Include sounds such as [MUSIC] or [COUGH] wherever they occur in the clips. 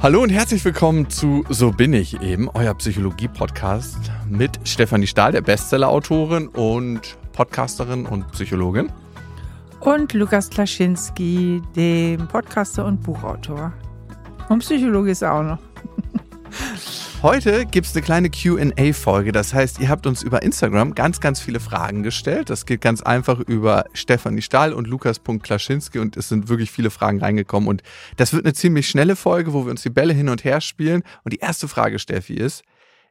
Hallo und herzlich willkommen zu So bin ich eben, euer Psychologie-Podcast mit Stefanie Stahl, der Bestseller-Autorin und Podcasterin und Psychologin. Und Lukas Klaschinski, dem Podcaster und Buchautor. Und Psychologe ist er auch noch. Heute gibt es eine kleine QA-Folge. Das heißt, ihr habt uns über Instagram ganz, ganz viele Fragen gestellt. Das geht ganz einfach über Stefanie Stahl und Lukas.Klaschinski und es sind wirklich viele Fragen reingekommen. Und das wird eine ziemlich schnelle Folge, wo wir uns die Bälle hin und her spielen. Und die erste Frage, Steffi, ist: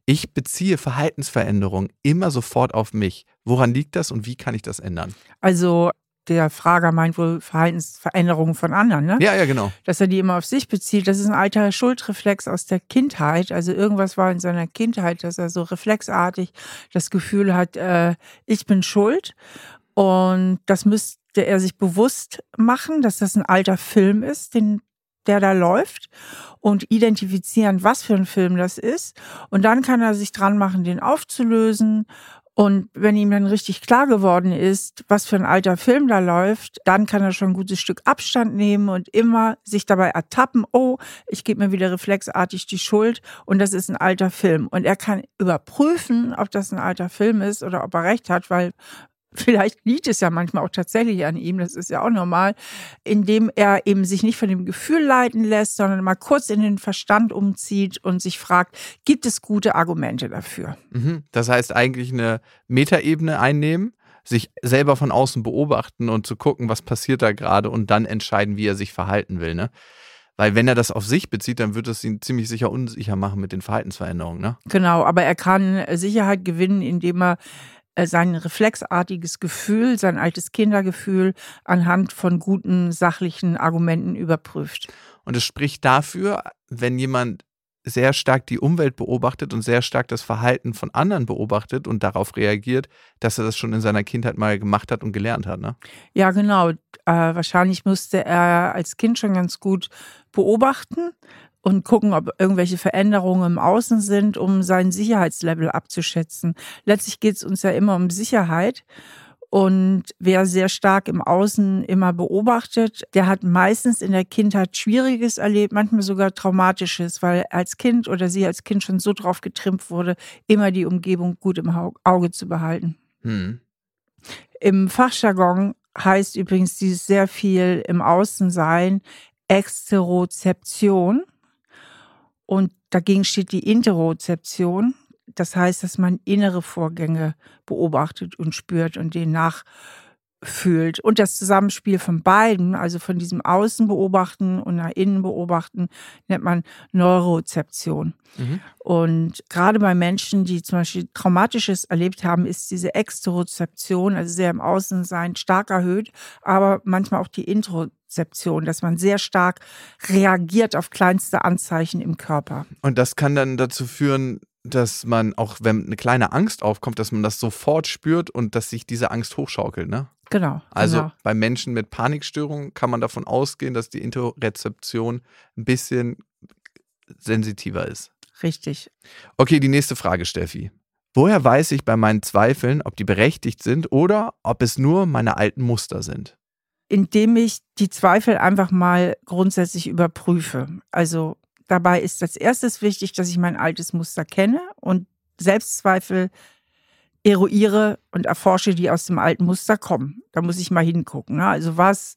Ich beziehe Verhaltensveränderungen immer sofort auf mich. Woran liegt das und wie kann ich das ändern? Also der Frager meint wohl Verhaltensveränderungen von anderen, ne? Ja, ja, genau. Dass er die immer auf sich bezieht. Das ist ein alter Schuldreflex aus der Kindheit. Also irgendwas war in seiner Kindheit, dass er so reflexartig das Gefühl hat, äh, ich bin schuld. Und das müsste er sich bewusst machen, dass das ein alter Film ist, den der da läuft und identifizieren, was für ein Film das ist. Und dann kann er sich dran machen, den aufzulösen und wenn ihm dann richtig klar geworden ist, was für ein alter Film da läuft, dann kann er schon ein gutes Stück Abstand nehmen und immer sich dabei ertappen, oh, ich gebe mir wieder reflexartig die Schuld und das ist ein alter Film. Und er kann überprüfen, ob das ein alter Film ist oder ob er recht hat, weil vielleicht liegt es ja manchmal auch tatsächlich an ihm, das ist ja auch normal, indem er eben sich nicht von dem Gefühl leiten lässt, sondern mal kurz in den Verstand umzieht und sich fragt, gibt es gute Argumente dafür? Mhm. Das heißt eigentlich eine Metaebene einnehmen, sich selber von außen beobachten und zu gucken, was passiert da gerade und dann entscheiden, wie er sich verhalten will. Ne? Weil wenn er das auf sich bezieht, dann wird es ihn ziemlich sicher unsicher machen mit den Verhaltensveränderungen. Ne? Genau, aber er kann Sicherheit gewinnen, indem er sein reflexartiges Gefühl, sein altes Kindergefühl anhand von guten sachlichen Argumenten überprüft. Und es spricht dafür, wenn jemand sehr stark die Umwelt beobachtet und sehr stark das Verhalten von anderen beobachtet und darauf reagiert, dass er das schon in seiner Kindheit mal gemacht hat und gelernt hat. Ne? Ja, genau. Äh, wahrscheinlich musste er als Kind schon ganz gut beobachten, und gucken, ob irgendwelche Veränderungen im Außen sind, um sein Sicherheitslevel abzuschätzen. Letztlich geht es uns ja immer um Sicherheit. Und wer sehr stark im Außen immer beobachtet, der hat meistens in der Kindheit Schwieriges erlebt, manchmal sogar Traumatisches, weil als Kind oder sie als Kind schon so drauf getrimmt wurde, immer die Umgebung gut im Auge zu behalten. Hm. Im Fachjargon heißt übrigens dieses sehr viel im Außen sein Exterozeption. Und dagegen steht die Interozeption. Das heißt, dass man innere Vorgänge beobachtet und spürt und denen nachfühlt. Und das Zusammenspiel von beiden, also von diesem Außen beobachten und nach innen beobachten, nennt man Neurozeption. Mhm. Und gerade bei Menschen, die zum Beispiel Traumatisches erlebt haben, ist diese Exterozeption, also sehr im Außen sein, stark erhöht, aber manchmal auch die Intro Rezeption, dass man sehr stark reagiert auf kleinste Anzeichen im Körper. Und das kann dann dazu führen, dass man auch, wenn eine kleine Angst aufkommt, dass man das sofort spürt und dass sich diese Angst hochschaukelt, ne? Genau. Also genau. bei Menschen mit Panikstörungen kann man davon ausgehen, dass die Interozeption ein bisschen sensitiver ist. Richtig. Okay, die nächste Frage, Steffi. Woher weiß ich bei meinen Zweifeln, ob die berechtigt sind oder ob es nur meine alten Muster sind? indem ich die Zweifel einfach mal grundsätzlich überprüfe. Also dabei ist als erstes wichtig, dass ich mein altes Muster kenne und Selbstzweifel eruiere und erforsche, die aus dem alten Muster kommen. Da muss ich mal hingucken. Ne? Also was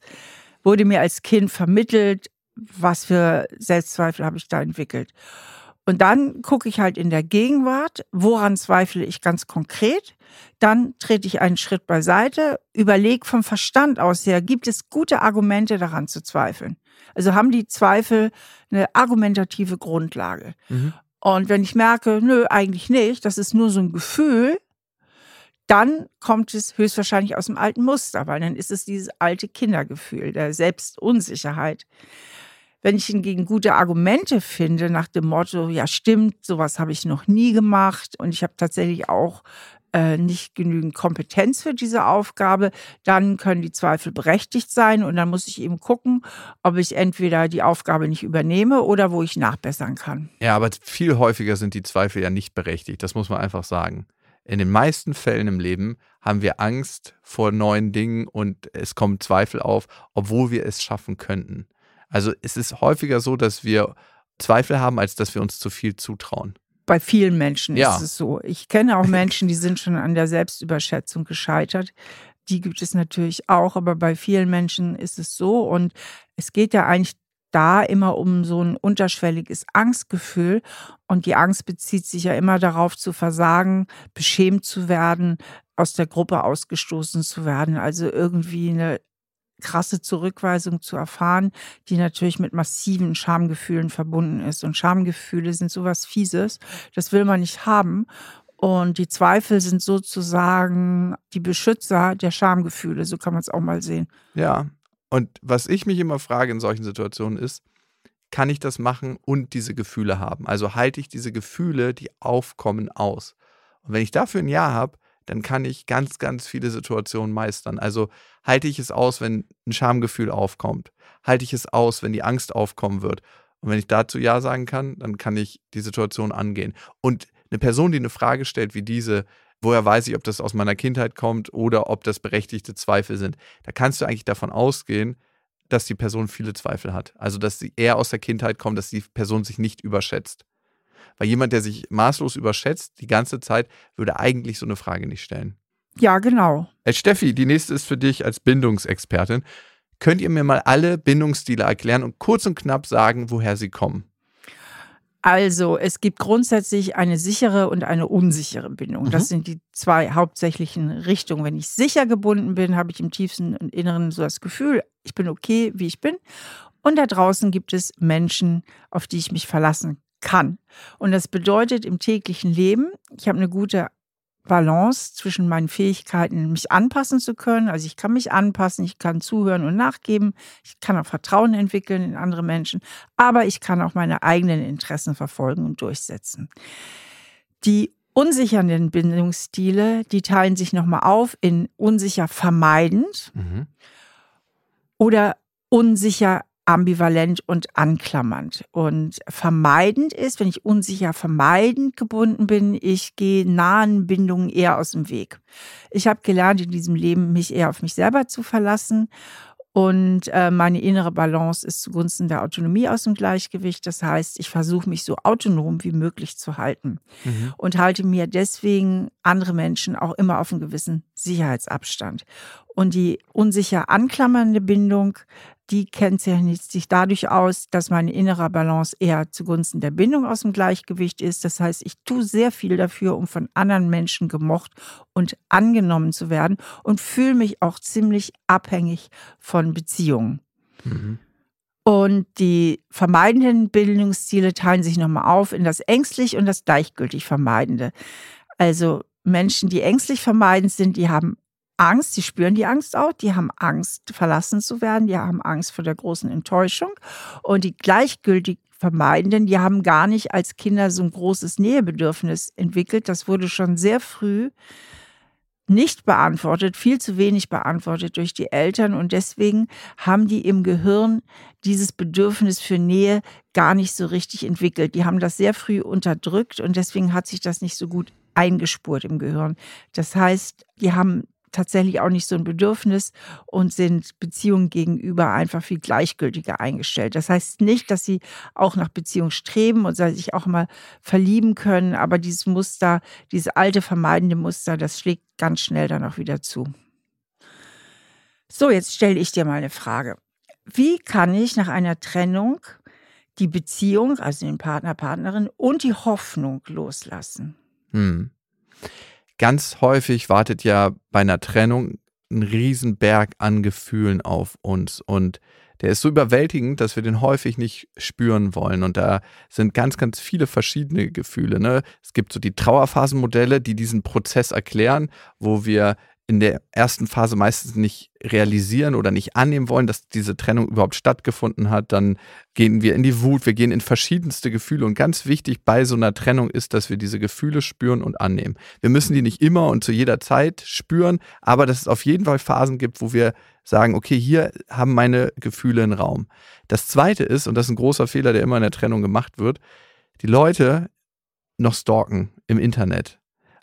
wurde mir als Kind vermittelt? Was für Selbstzweifel habe ich da entwickelt? Und dann gucke ich halt in der Gegenwart, woran zweifle ich ganz konkret. Dann trete ich einen Schritt beiseite, überlege vom Verstand aus her, gibt es gute Argumente daran zu zweifeln? Also haben die Zweifel eine argumentative Grundlage? Mhm. Und wenn ich merke, nö, eigentlich nicht, das ist nur so ein Gefühl, dann kommt es höchstwahrscheinlich aus dem alten Muster, weil dann ist es dieses alte Kindergefühl der Selbstunsicherheit. Wenn ich hingegen gute Argumente finde nach dem Motto, ja stimmt, sowas habe ich noch nie gemacht und ich habe tatsächlich auch äh, nicht genügend Kompetenz für diese Aufgabe, dann können die Zweifel berechtigt sein und dann muss ich eben gucken, ob ich entweder die Aufgabe nicht übernehme oder wo ich nachbessern kann. Ja, aber viel häufiger sind die Zweifel ja nicht berechtigt, das muss man einfach sagen. In den meisten Fällen im Leben haben wir Angst vor neuen Dingen und es kommen Zweifel auf, obwohl wir es schaffen könnten. Also es ist häufiger so, dass wir Zweifel haben, als dass wir uns zu viel zutrauen. Bei vielen Menschen Ja. ist es so. Ich kenne auch Menschen, die sind schon an der Selbstüberschätzung gescheitert. Die gibt es natürlich auch, aber bei vielen Menschen ist es so. Und es geht ja eigentlich da immer um so ein unterschwelliges Angstgefühl. Und die Angst bezieht sich ja immer darauf zu versagen, beschämt zu werden, aus der Gruppe ausgestoßen zu werden. Also irgendwie eine krasse Zurückweisung zu erfahren, die natürlich mit massiven Schamgefühlen verbunden ist. Und Schamgefühle sind sowas Fieses, das will man nicht haben. Und die Zweifel sind sozusagen die Beschützer der Schamgefühle, so kann man es auch mal sehen. Ja. Und was ich mich immer frage in solchen Situationen ist, kann ich das machen und diese Gefühle haben? Also halte ich diese Gefühle, die aufkommen, aus? Und wenn ich dafür ein Ja habe, dann kann ich ganz, ganz viele Situationen meistern. Also halte ich es aus, wenn ein Schamgefühl aufkommt? Halte ich es aus, wenn die Angst aufkommen wird? Und wenn ich dazu Ja sagen kann, dann kann ich die Situation angehen. Und eine Person, die eine Frage stellt wie diese, woher weiß ich, ob das aus meiner Kindheit kommt oder ob das berechtigte Zweifel sind, da kannst du eigentlich davon ausgehen, dass die Person viele Zweifel hat. Also, dass sie eher aus der Kindheit kommt, dass die Person sich nicht überschätzt. Weil jemand, der sich maßlos überschätzt, die ganze Zeit, würde eigentlich so eine Frage nicht stellen. Ja, genau. Äh, Steffi, die nächste ist für dich als Bindungsexpertin. Könnt ihr mir mal alle Bindungsstile erklären und kurz und knapp sagen, woher sie kommen? Also, es gibt grundsätzlich eine sichere und eine unsichere Bindung. Das Mhm. sind die zwei hauptsächlichen Richtungen. Wenn ich sicher gebunden bin, habe ich im tiefsten und Inneren so das Gefühl, ich bin okay, wie ich bin. Und da draußen gibt es Menschen, auf die ich mich verlassen kann. Und das bedeutet im täglichen Leben, ich habe eine gute Balance zwischen meinen Fähigkeiten, mich anpassen zu können. Also ich kann mich anpassen, ich kann zuhören und nachgeben, ich kann auch Vertrauen entwickeln in andere Menschen, aber ich kann auch meine eigenen Interessen verfolgen und durchsetzen. Die unsichernden Bindungsstile, die teilen sich nochmal auf in unsicher vermeidend Mhm. oder unsicher ambivalent und anklammernd. Und vermeidend ist, wenn ich unsicher vermeidend gebunden bin, ich gehe nahen Bindungen eher aus dem Weg. Ich habe gelernt in diesem Leben, mich eher auf mich selber zu verlassen. Und äh, meine innere Balance ist zugunsten der Autonomie aus dem Gleichgewicht. Das heißt, ich versuche mich so autonom wie möglich zu halten Mhm. und halte mir deswegen andere Menschen auch immer auf einen gewissen Sicherheitsabstand. Und die unsicher anklammernde Bindung, die kennzeichnet sich dadurch aus, dass meine innere Balance eher zugunsten der Bindung aus dem Gleichgewicht ist. Das heißt, ich tue sehr viel dafür, um von anderen Menschen gemocht und angenommen zu werden und fühle mich auch ziemlich abhängig von Beziehungen. Mhm. Und die vermeidenden Bildungsziele teilen sich nochmal auf in das ängstlich und das gleichgültig Vermeidende. Also Menschen, die ängstlich vermeidend sind, die haben Angst, die spüren die Angst auch, die haben Angst, verlassen zu werden, die haben Angst vor der großen Enttäuschung. Und die gleichgültig Vermeidenden, die haben gar nicht als Kinder so ein großes Nähebedürfnis entwickelt. Das wurde schon sehr früh nicht beantwortet, viel zu wenig beantwortet durch die Eltern und deswegen haben die im Gehirn dieses Bedürfnis für Nähe gar nicht so richtig entwickelt. Die haben das sehr früh unterdrückt und deswegen hat sich das nicht so gut eingespurt im Gehirn. Das heißt, die haben tatsächlich auch nicht so ein Bedürfnis und sind Beziehungen gegenüber einfach viel gleichgültiger eingestellt. Das heißt nicht, dass sie auch nach Beziehung streben und sich auch mal verlieben können, aber dieses Muster, dieses alte vermeidende Muster, das schlägt ganz schnell dann auch wieder zu. So, jetzt stelle ich dir mal eine Frage. Wie kann ich nach einer Trennung die Beziehung, also den Partner, Partnerin und die Hoffnung loslassen? Hm. Ganz häufig wartet ja bei einer Trennung ein Riesenberg an Gefühlen auf uns und der ist so überwältigend, dass wir den häufig nicht spüren wollen. Und da sind ganz, ganz viele verschiedene Gefühle. Ne? Es gibt so die Trauerphasenmodelle, die diesen Prozess erklären, wo wir in der ersten Phase meistens nicht realisieren oder nicht annehmen wollen, dass diese Trennung überhaupt stattgefunden hat. Dann gehen wir in die Wut, wir gehen in verschiedenste Gefühle. Und ganz wichtig bei so einer Trennung ist, dass wir diese Gefühle spüren und annehmen. Wir müssen die nicht immer und zu jeder Zeit spüren, aber dass es auf jeden Fall Phasen gibt, wo wir sagen, okay, hier haben meine Gefühle einen Raum. Das zweite ist, und das ist ein großer Fehler, der immer in der Trennung gemacht wird, die Leute noch stalken im Internet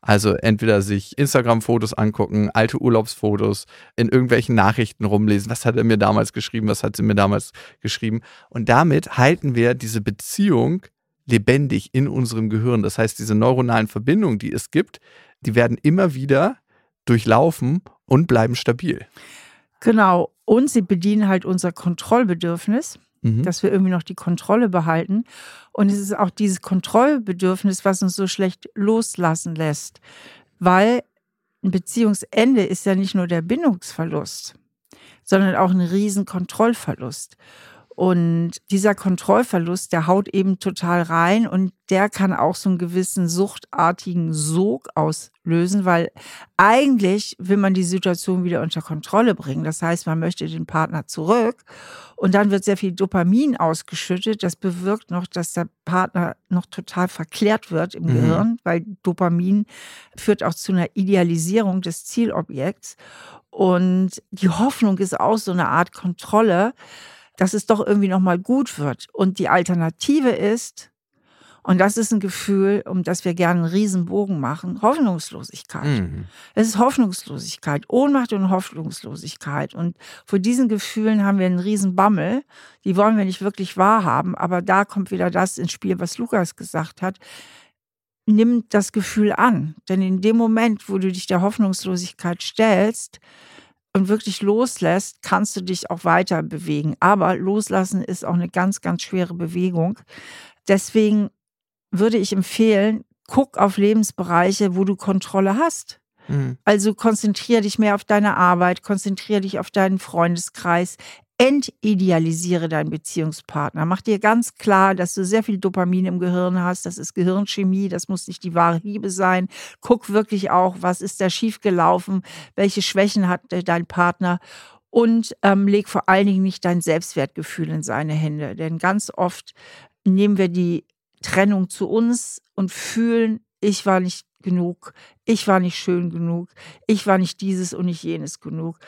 Also entweder sich Instagram-Fotos angucken, alte Urlaubsfotos, in irgendwelchen Nachrichten rumlesen. Was hat er mir damals geschrieben? Was hat sie mir damals geschrieben? Und damit halten wir diese Beziehung lebendig in unserem Gehirn. Das heißt, diese neuronalen Verbindungen, die es gibt, die werden immer wieder durchlaufen und bleiben stabil. Genau. Und sie bedienen halt unser Kontrollbedürfnis, mhm. dass wir irgendwie noch die Kontrolle behalten. Und es ist auch dieses Kontrollbedürfnis, was uns so schlecht loslassen lässt. Weil ein Beziehungsende ist ja nicht nur der Bindungsverlust, sondern auch ein riesen Kontrollverlust. Und dieser Kontrollverlust, der haut eben total rein und der kann auch so einen gewissen suchtartigen Sog auslösen, weil eigentlich will man die Situation wieder unter Kontrolle bringen. Das heißt, man möchte den Partner zurück und dann wird sehr viel Dopamin ausgeschüttet. Das bewirkt noch, dass der Partner noch total verklärt wird im mhm. Gehirn, weil Dopamin führt auch zu einer Idealisierung des Zielobjekts. Und die Hoffnung ist auch so eine Art Kontrolle dass es doch irgendwie nochmal gut wird. Und die Alternative ist, und das ist ein Gefühl, um das wir gerne einen Riesenbogen machen, Hoffnungslosigkeit. Mhm. Es ist Hoffnungslosigkeit, Ohnmacht und Hoffnungslosigkeit. Und vor diesen Gefühlen haben wir einen Riesenbammel. Die wollen wir nicht wirklich wahrhaben. Aber da kommt wieder das ins Spiel, was Lukas gesagt hat. Nimm das Gefühl an. Denn in dem Moment, wo du dich der Hoffnungslosigkeit stellst, und wirklich loslässt, kannst du dich auch weiter bewegen. Aber loslassen ist auch eine ganz, ganz schwere Bewegung. Deswegen würde ich empfehlen, guck auf Lebensbereiche, wo du Kontrolle hast. Mhm. Also konzentriere dich mehr auf deine Arbeit, konzentriere dich auf deinen Freundeskreis, entidealisiere deinen Beziehungspartner. Mach dir ganz klar, dass du sehr viel Dopamin im Gehirn hast. Das ist Gehirnchemie, das muss nicht die wahre Liebe sein. Guck wirklich auch, was ist da schiefgelaufen, welche Schwächen hat dein Partner und ähm, leg vor allen Dingen nicht dein Selbstwertgefühl in seine Hände. Denn ganz oft nehmen wir die Trennung zu uns und fühlen, ich war nicht genug, ich war nicht schön genug, ich war nicht dieses und nicht jenes genug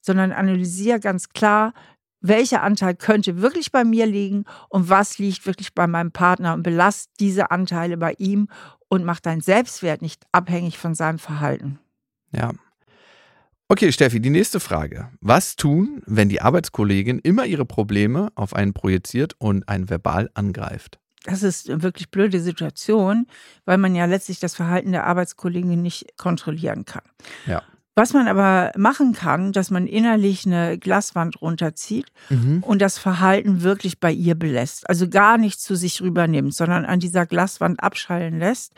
sondern analysiere ganz klar, welcher Anteil könnte wirklich bei mir liegen und was liegt wirklich bei meinem Partner und belast diese Anteile bei ihm und mach deinen Selbstwert nicht abhängig von seinem Verhalten. Ja. Okay, Steffi, die nächste Frage. Was tun, wenn die Arbeitskollegin immer ihre Probleme auf einen projiziert und einen verbal angreift? Das ist eine wirklich blöde Situation, weil man ja letztlich das Verhalten der Arbeitskollegin nicht kontrollieren kann. Ja. Was man aber machen kann, dass man innerlich eine Glaswand runterzieht mhm. und das Verhalten wirklich bei ihr belässt. Also gar nicht zu sich rübernimmt, sondern an dieser Glaswand abschallen lässt.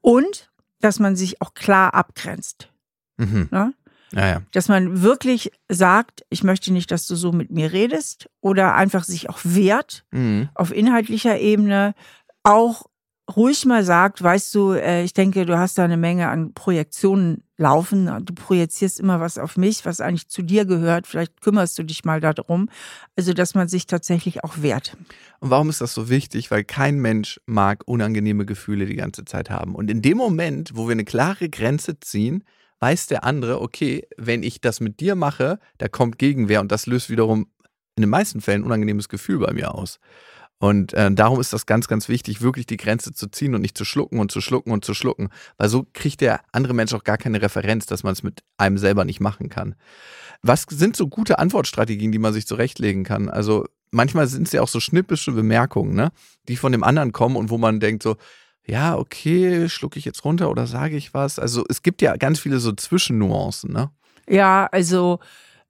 Und dass man sich auch klar abgrenzt. Mhm. Ne? Ja, ja. Dass man wirklich sagt, ich möchte nicht, dass du so mit mir redest oder einfach sich auch wehrt mhm. auf inhaltlicher Ebene, auch ruhig mal sagt, weißt du, äh, ich denke, du hast da eine Menge an Projektionen laufen. Du projizierst immer was auf mich, was eigentlich zu dir gehört. Vielleicht kümmerst du dich mal darum. Also, dass man sich tatsächlich auch wehrt. Und warum ist das so wichtig? Weil kein Mensch mag unangenehme Gefühle die ganze Zeit haben. Und in dem Moment, wo wir eine klare Grenze ziehen, weiß der andere, okay, wenn ich das mit dir mache, da kommt Gegenwehr und das löst wiederum in den meisten Fällen ein unangenehmes Gefühl bei mir aus. Und äh, darum ist das ganz, ganz wichtig, wirklich die Grenze zu ziehen und nicht zu schlucken und zu schlucken und zu schlucken, weil so kriegt der andere Mensch auch gar keine Referenz, dass man es mit einem selber nicht machen kann. Was sind so gute Antwortstrategien, die man sich zurechtlegen kann? Also manchmal sind es ja auch so schnippische Bemerkungen, ne? die von dem anderen kommen und wo man denkt so, ja, okay, schlucke ich jetzt runter oder sage ich was? Also es gibt ja ganz viele so Zwischennuancen, ne? Ja, also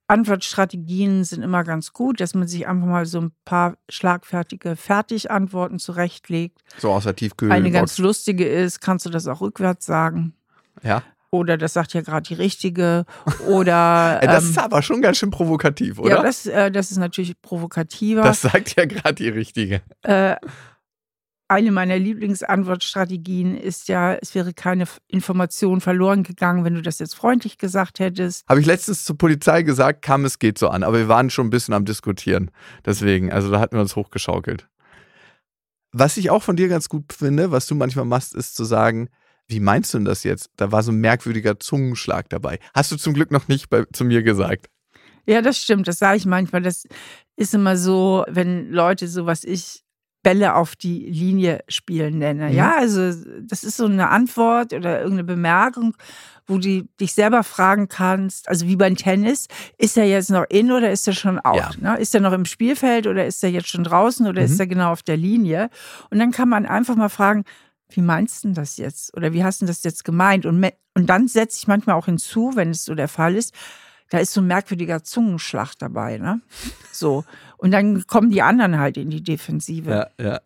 Antwortstrategien sind immer ganz gut, dass man sich einfach mal so ein paar schlagfertige Fertigantworten zurechtlegt. So aus der Tiefkühl. Eine ganz lustige ist, kannst du das auch rückwärts sagen? Ja. Oder das sagt ja gerade die richtige. Oder. [LAUGHS] das ähm, ist aber schon ganz schön provokativ, oder? Ja, das, äh, das ist natürlich provokativer. Das sagt ja gerade die richtige. Äh, eine meiner Lieblingsantwortstrategien ist ja, es wäre keine Information verloren gegangen, wenn du das jetzt freundlich gesagt hättest. Habe ich letztens zur Polizei gesagt, kam es geht so an, aber wir waren schon ein bisschen am Diskutieren. Deswegen, also da hatten wir uns hochgeschaukelt. Was ich auch von dir ganz gut finde, was du manchmal machst, ist zu sagen, wie meinst du denn das jetzt? Da war so ein merkwürdiger Zungenschlag dabei. Hast du zum Glück noch nicht bei, zu mir gesagt. Ja, das stimmt. Das sage ich manchmal. Das ist immer so, wenn Leute so was ich Bälle auf die Linie spielen nenne. Mhm. Ja, also das ist so eine Antwort oder irgendeine Bemerkung, wo du dich selber fragen kannst, also wie beim Tennis, ist er jetzt noch in oder ist er schon out? Ja. Ne? Ist er noch im Spielfeld oder ist er jetzt schon draußen oder mhm. ist er genau auf der Linie? Und dann kann man einfach mal fragen, wie meinst du das jetzt? Oder wie hast du das jetzt gemeint? Und, und dann setze ich manchmal auch hinzu, wenn es so der Fall ist, da ist so ein merkwürdiger Zungenschlag dabei, ne? So. Und dann kommen die anderen halt in die Defensive. Ja, ja.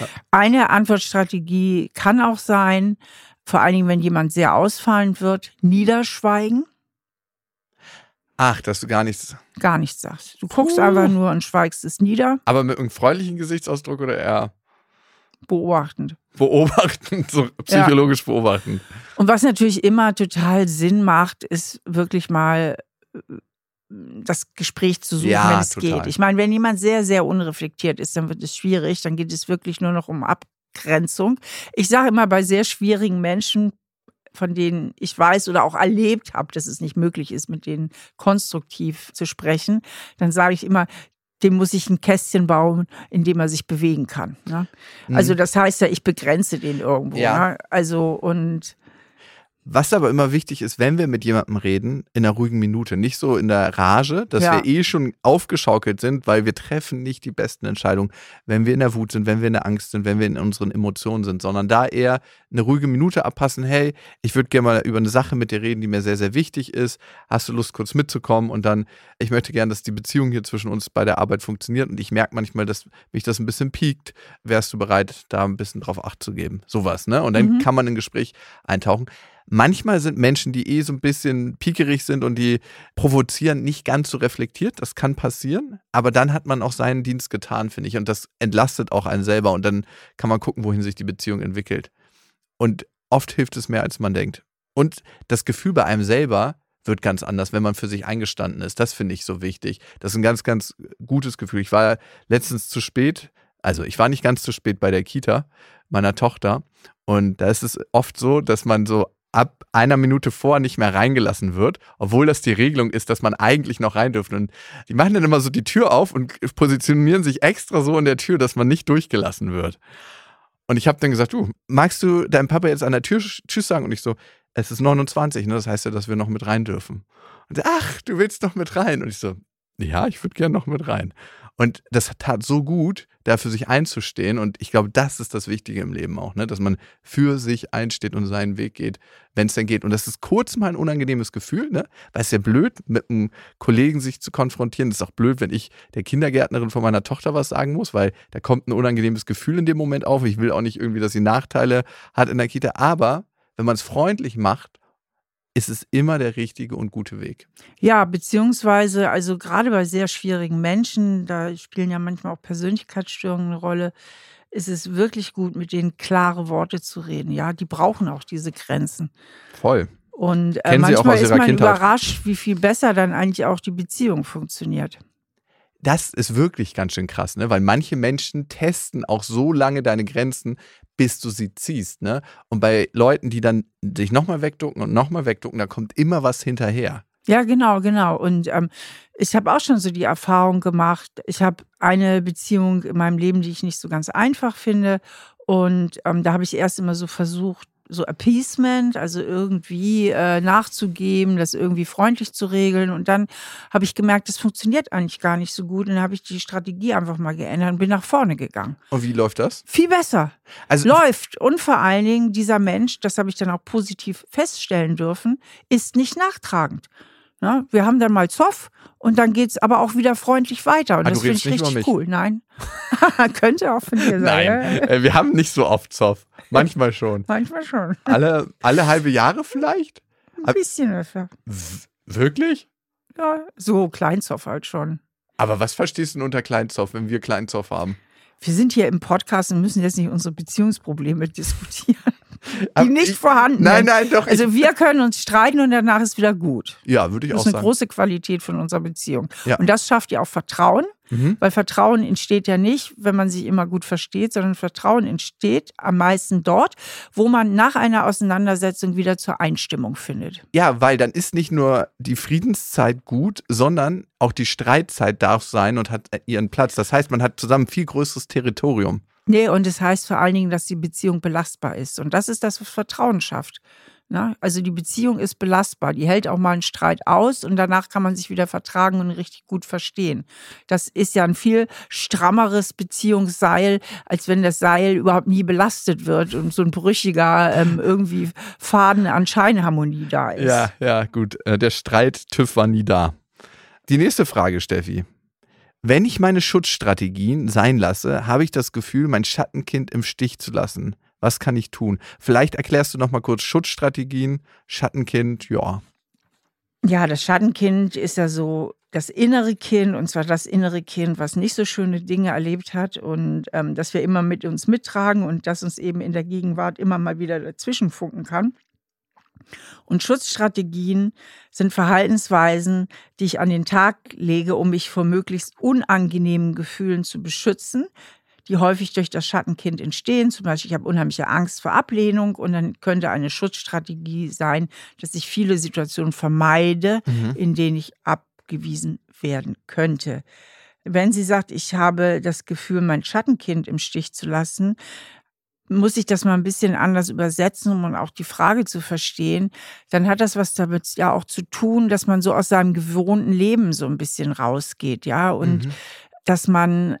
ja. Eine Antwortstrategie kann auch sein, vor allen Dingen, wenn jemand sehr ausfallend wird, niederschweigen. Ach, dass du gar nichts. Gar nichts sagst. Du guckst uh. einfach nur und schweigst es nieder. Aber mit einem freundlichen Gesichtsausdruck oder eher? Beobachtend. Beobachtend, so psychologisch ja. beobachtend. Und was natürlich immer total Sinn macht, ist wirklich mal äh, das Gespräch zu suchen, ja, wenn es total. geht. Ich meine, wenn jemand sehr, sehr unreflektiert ist, dann wird es schwierig. Dann geht es wirklich nur noch um Abgrenzung. Ich sage immer, bei sehr schwierigen Menschen, von denen ich weiß oder auch erlebt habe, dass es nicht möglich ist, mit denen konstruktiv zu sprechen, dann sage ich immer, dem muss ich ein Kästchen bauen, in dem er sich bewegen kann. Ne? Mhm. Also das heißt ja, ich begrenze den irgendwo. Ja. Ne? Also und was aber immer wichtig ist, wenn wir mit jemandem reden, in einer ruhigen Minute, nicht so in der Rage, dass ja. wir eh schon aufgeschaukelt sind, weil wir treffen nicht die besten Entscheidungen, wenn wir in der Wut sind, wenn wir in der Angst sind, wenn wir in unseren Emotionen sind, sondern da eher eine ruhige Minute abpassen, hey, ich würde gerne mal über eine Sache mit dir reden, die mir sehr, sehr wichtig ist. Hast du Lust, kurz mitzukommen? Und dann, ich möchte gerne, dass die Beziehung hier zwischen uns bei der Arbeit funktioniert und ich merke manchmal, dass mich das ein bisschen piekt. Wärst du bereit, da ein bisschen drauf Acht zu geben? Sowas, ne? Und dann mhm. kann man in ein Gespräch eintauchen. Manchmal sind Menschen, die eh so ein bisschen piekerig sind und die provozieren, nicht ganz so reflektiert. Das kann passieren. Aber dann hat man auch seinen Dienst getan, finde ich. Und das entlastet auch einen selber. Und dann kann man gucken, wohin sich die Beziehung entwickelt. Und oft hilft es mehr, als man denkt. Und das Gefühl bei einem selber wird ganz anders, wenn man für sich eingestanden ist. Das finde ich so wichtig. Das ist ein ganz, ganz gutes Gefühl. Ich war letztens zu spät. Also ich war nicht ganz zu spät bei der Kita meiner Tochter. Und da ist es oft so, dass man so ab einer Minute vor nicht mehr reingelassen wird, obwohl das die Regelung ist, dass man eigentlich noch rein dürfte. Und die machen dann immer so die Tür auf und positionieren sich extra so in der Tür, dass man nicht durchgelassen wird. Und ich habe dann gesagt, du, magst du deinem Papa jetzt an der Tür Tschüss sagen? Und ich so, es ist 29, ne? das heißt ja, dass wir noch mit rein dürfen. Und er, ach, du willst noch mit rein? Und ich so, ja, ich würde gerne noch mit rein. Und das tat so gut, da für sich einzustehen. Und ich glaube, das ist das Wichtige im Leben auch, ne? dass man für sich einsteht und seinen Weg geht, wenn es denn geht. Und das ist kurz mal ein unangenehmes Gefühl, ne? weil es ja blöd, mit einem Kollegen sich zu konfrontieren. Das ist auch blöd, wenn ich der Kindergärtnerin von meiner Tochter was sagen muss, weil da kommt ein unangenehmes Gefühl in dem Moment auf. Ich will auch nicht irgendwie, dass sie Nachteile hat in der Kita. Aber wenn man es freundlich macht ist es immer der richtige und gute Weg. Ja, beziehungsweise, also gerade bei sehr schwierigen Menschen, da spielen ja manchmal auch Persönlichkeitsstörungen eine Rolle, ist es wirklich gut, mit denen klare Worte zu reden. Ja, die brauchen auch diese Grenzen. Voll. Und äh, manchmal ist man Kindheit. überrascht, wie viel besser dann eigentlich auch die Beziehung funktioniert das ist wirklich ganz schön krass, ne? Weil manche Menschen testen auch so lange deine Grenzen, bis du sie ziehst, ne? Und bei Leuten, die dann sich nochmal wegducken und nochmal wegducken, da kommt immer was hinterher. Ja, genau, genau. Und ähm, ich habe auch schon so die Erfahrung gemacht. Ich habe eine Beziehung in meinem Leben, die ich nicht so ganz einfach finde. Und ähm, da habe ich erst immer so versucht, so Appeasement, also irgendwie äh, nachzugeben, das irgendwie freundlich zu regeln. Und dann habe ich gemerkt, das funktioniert eigentlich gar nicht so gut. Und dann habe ich die Strategie einfach mal geändert und bin nach vorne gegangen. Und wie läuft das? Viel besser. Also läuft. Und vor allen Dingen, dieser Mensch, das habe ich dann auch positiv feststellen dürfen, ist nicht nachtragend. Ja, wir haben dann mal Zoff und dann geht es aber auch wieder freundlich weiter. Und ah, das finde ich richtig cool. Nein. [LAUGHS] Könnte auch von dir sein. Nein, äh, wir haben nicht so oft Zoff. Manchmal schon. Manchmal schon. Alle, alle halbe Jahre vielleicht? Ein bisschen öfter. Wirklich? Ja, so Kleinzoff halt schon. Aber was verstehst du unter Kleinzoff, wenn wir Kleinzoff haben? Wir sind hier im Podcast und müssen jetzt nicht unsere Beziehungsprobleme [LAUGHS] diskutieren. Die nicht vorhanden Nein, nein, doch. Also wir können uns streiten und danach ist wieder gut. Ja, würde ich auch sagen. Das ist eine große Qualität von unserer Beziehung. Ja. Und das schafft ja auch Vertrauen. Mhm. Weil Vertrauen entsteht ja nicht, wenn man sich immer gut versteht, sondern Vertrauen entsteht am meisten dort, wo man nach einer Auseinandersetzung wieder zur Einstimmung findet. Ja, weil dann ist nicht nur die Friedenszeit gut, sondern auch die Streitzeit darf sein und hat ihren Platz. Das heißt, man hat zusammen viel größeres Territorium. Nee, und es das heißt vor allen Dingen, dass die Beziehung belastbar ist. Und das ist das, was Vertrauen schafft. Ne? Also die Beziehung ist belastbar. Die hält auch mal einen Streit aus und danach kann man sich wieder vertragen und richtig gut verstehen. Das ist ja ein viel strammeres Beziehungsseil, als wenn das Seil überhaupt nie belastet wird und so ein brüchiger ähm, irgendwie Faden an Scheinharmonie da ist. Ja, ja, gut. Äh, der Streit-TÜV war nie da. Die nächste Frage, Steffi. Wenn ich meine Schutzstrategien sein lasse, habe ich das Gefühl, mein Schattenkind im Stich zu lassen. Was kann ich tun? Vielleicht erklärst du noch mal kurz Schutzstrategien, Schattenkind, ja. Ja, das Schattenkind ist ja so das innere Kind, und zwar das innere Kind, was nicht so schöne Dinge erlebt hat und ähm, das wir immer mit uns mittragen und das uns eben in der Gegenwart immer mal wieder dazwischen funken kann. Und Schutzstrategien sind Verhaltensweisen, die ich an den Tag lege, um mich vor möglichst unangenehmen Gefühlen zu beschützen, die häufig durch das Schattenkind entstehen. Zum Beispiel, ich habe unheimliche Angst vor Ablehnung und dann könnte eine Schutzstrategie sein, dass ich viele Situationen vermeide, mhm. in denen ich abgewiesen werden könnte. Wenn sie sagt, ich habe das Gefühl, mein Schattenkind im Stich zu lassen, muss ich das mal ein bisschen anders übersetzen, um auch die Frage zu verstehen, dann hat das was damit ja auch zu tun, dass man so aus seinem gewohnten Leben so ein bisschen rausgeht, ja, und mhm. dass man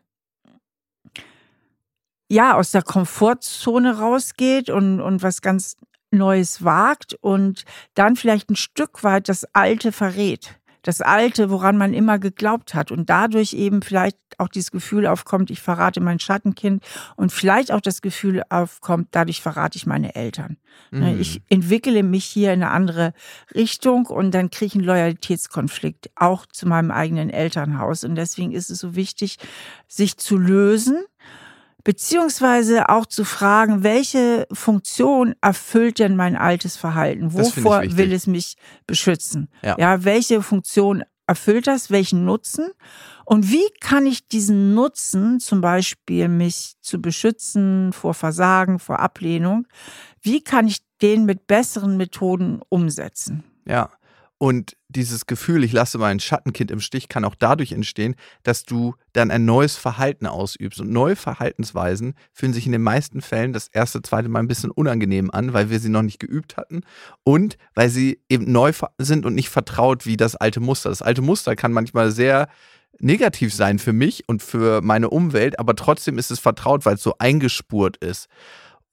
ja aus der Komfortzone rausgeht und, und was ganz Neues wagt und dann vielleicht ein Stück weit das Alte verrät. Das Alte, woran man immer geglaubt hat und dadurch eben vielleicht auch dieses Gefühl aufkommt, ich verrate mein Schattenkind und vielleicht auch das Gefühl aufkommt, dadurch verrate ich meine Eltern. Ne, mhm. Ich entwickle mich hier in eine andere Richtung und dann kriege ich einen Loyalitätskonflikt auch zu meinem eigenen Elternhaus. Und deswegen ist es so wichtig, sich zu lösen beziehungsweise auch zu fragen, welche Funktion erfüllt denn mein altes Verhalten? Wovor will es mich beschützen? Ja. ja, welche Funktion erfüllt das? Welchen Nutzen? Und wie kann ich diesen Nutzen, zum Beispiel mich zu beschützen vor Versagen, vor Ablehnung, wie kann ich den mit besseren Methoden umsetzen? Ja, und dieses Gefühl, ich lasse mein Schattenkind im Stich, kann auch dadurch entstehen, dass du dann ein neues Verhalten ausübst. Und neue Verhaltensweisen fühlen sich in den meisten Fällen das erste, zweite Mal ein bisschen unangenehm an, weil wir sie noch nicht geübt hatten und weil sie eben neu sind und nicht vertraut wie das alte Muster. Das alte Muster kann manchmal sehr negativ sein für mich und für meine Umwelt, aber trotzdem ist es vertraut, weil es so eingespurt ist.